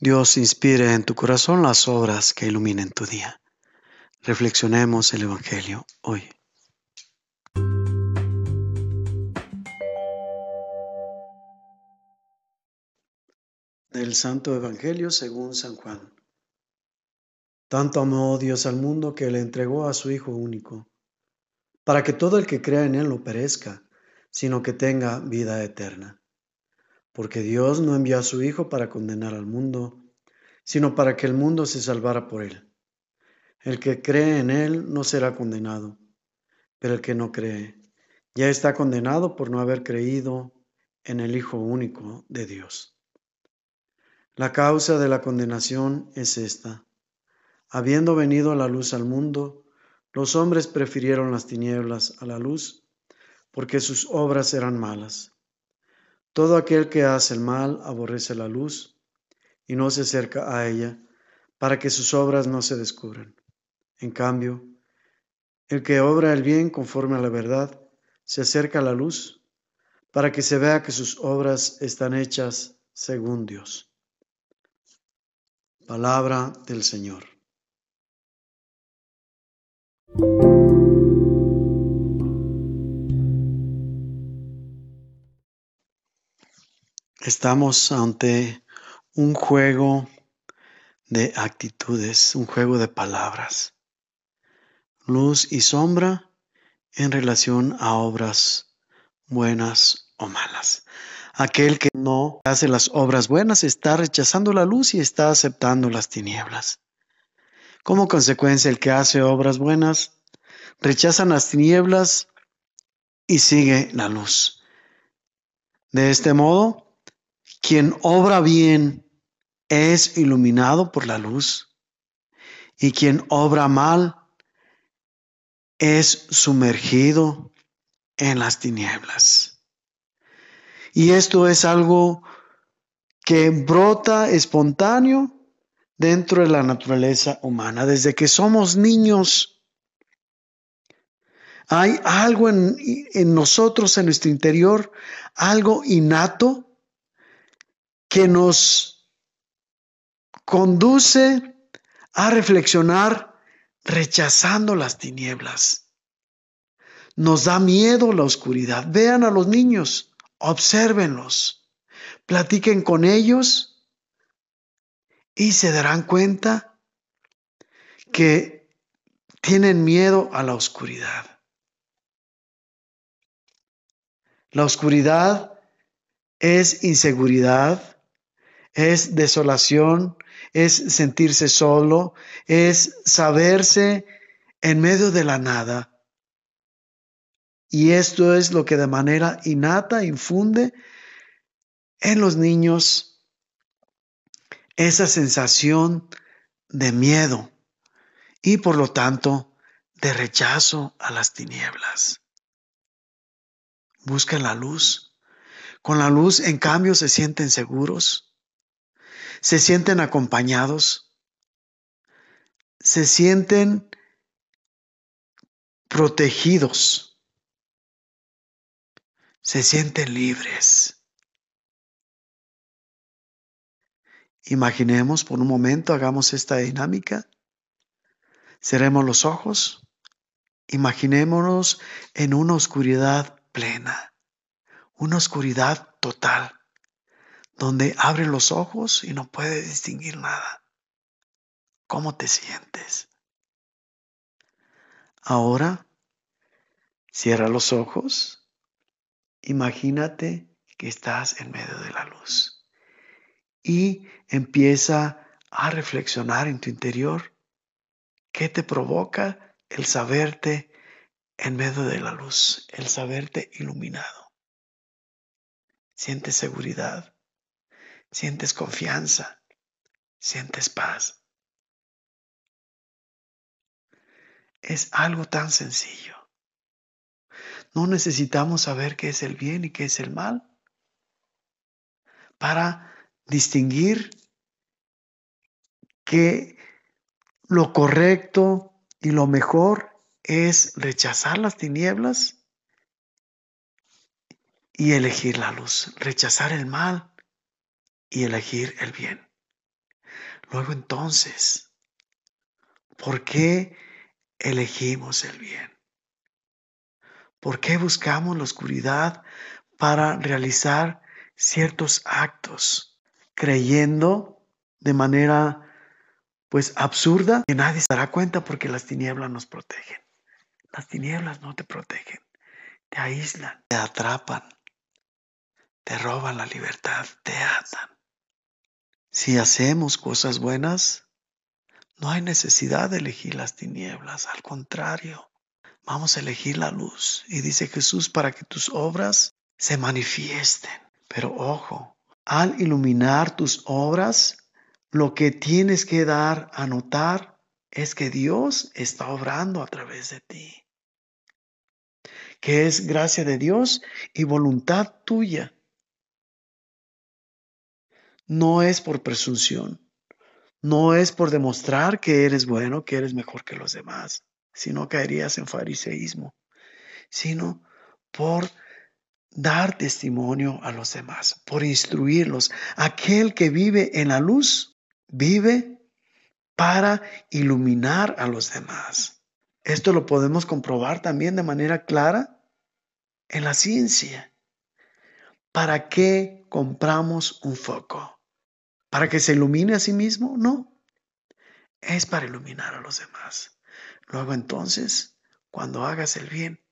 Dios inspire en tu corazón las obras que iluminen tu día. Reflexionemos el Evangelio hoy. Del Santo Evangelio según San Juan. Tanto amó Dios al mundo que le entregó a su Hijo único, para que todo el que crea en Él no perezca, sino que tenga vida eterna porque Dios no envió a su Hijo para condenar al mundo, sino para que el mundo se salvara por él. El que cree en él no será condenado, pero el que no cree ya está condenado por no haber creído en el Hijo único de Dios. La causa de la condenación es esta. Habiendo venido la luz al mundo, los hombres prefirieron las tinieblas a la luz, porque sus obras eran malas. Todo aquel que hace el mal aborrece la luz y no se acerca a ella para que sus obras no se descubran. En cambio, el que obra el bien conforme a la verdad se acerca a la luz para que se vea que sus obras están hechas según Dios. Palabra del Señor. Estamos ante un juego de actitudes, un juego de palabras. Luz y sombra en relación a obras buenas o malas. Aquel que no hace las obras buenas está rechazando la luz y está aceptando las tinieblas. Como consecuencia, el que hace obras buenas rechaza las tinieblas y sigue la luz. De este modo, quien obra bien es iluminado por la luz y quien obra mal es sumergido en las tinieblas. Y esto es algo que brota espontáneo dentro de la naturaleza humana. Desde que somos niños, hay algo en, nosotros, en nuestro interior, algo innato que nos conduce a reflexionar rechazando las tinieblas. Nos da miedo la oscuridad. Vean a los niños, obsérvenlos, platiquen con ellos y se darán cuenta que tienen miedo a la oscuridad. La oscuridad es inseguridad, es desolación, es sentirse solo, es saberse en medio de la nada. Y esto es lo que de manera innata infunde en los niños esa sensación de miedo y por lo tanto de rechazo a las tinieblas. Buscan la luz. Con la luz, en cambio, se sienten seguros, se sienten acompañados, se sienten protegidos, se sienten libres. Imaginemos por un momento, hagamos esta dinámica. Cerremos los ojos. Imaginémonos en una oscuridad plena, una oscuridad total donde abre los ojos y no puede distinguir nada. ¿Cómo te sientes? Ahora, cierra los ojos. Imagínate que estás en medio de la luz y empieza a reflexionar en tu interior. ¿Qué te provoca el saberte en medio de la luz, el saberte iluminado? ¿Sientes seguridad? Sientes confianza, sientes paz. Es algo tan sencillo. No necesitamos saber qué es el bien y qué es el mal para distinguir que lo correcto y lo mejor es rechazar las tinieblas y elegir la luz, rechazar el mal y elegir el bien. luego entonces, ¿por qué elegimos el bien? ¿Por qué buscamos la oscuridad para realizar ciertos actos, creyendo de manera pues absurda que nadie se dará cuenta porque las tinieblas nos protegen? Las tinieblas no te protegen, te aíslan, te atrapan, te roban la libertad, te atan. Si hacemos cosas buenas, no hay necesidad de elegir las tinieblas, al contrario, vamos a elegir la luz. Y dice Jesús, para que tus obras se manifiesten. Pero ojo, al iluminar tus obras, lo que tienes que dar a notar es que Dios está obrando a través de ti. Que es gracia de Dios y voluntad tuya. No es por presunción. No es por demostrar que eres bueno, que eres mejor que los demás si no caerías en fariseísmo, sino por dar testimonio a los demás, por instruirlos. Aquel que vive en la luz vive para iluminar a los demás. Esto lo podemos comprobar también de manera clara en la ciencia. ¿Para qué compramos un foco? ¿Para que se ilumine a sí mismo? No. Es para iluminar a los demás. Luego entonces, cuando hagas el bien,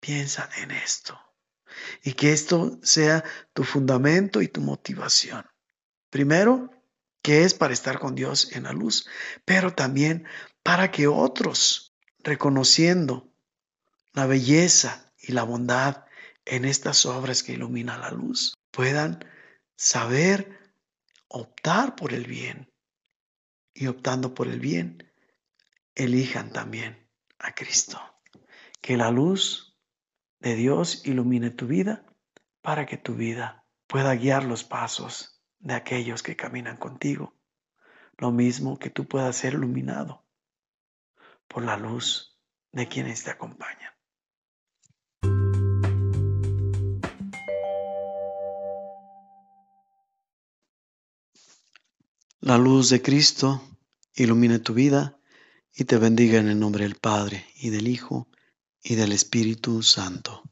piensa en esto. Y que esto sea tu fundamento y tu motivación. Primero, que es para estar con Dios en la luz, pero también para que otros, reconociendo la belleza y la bondad en estas obras que iluminan la luz, puedan saber optar por el bien. Y optando por el bien, elijan también a Cristo. Que la luz de Dios ilumine tu vida para que tu vida pueda guiar los pasos de aquellos que caminan contigo. Lo mismo que tú puedas ser iluminado por la luz de quienes te acompañan. La luz de Cristo ilumine tu vida y te bendiga en el nombre del Padre y del Hijo y del Espíritu Santo.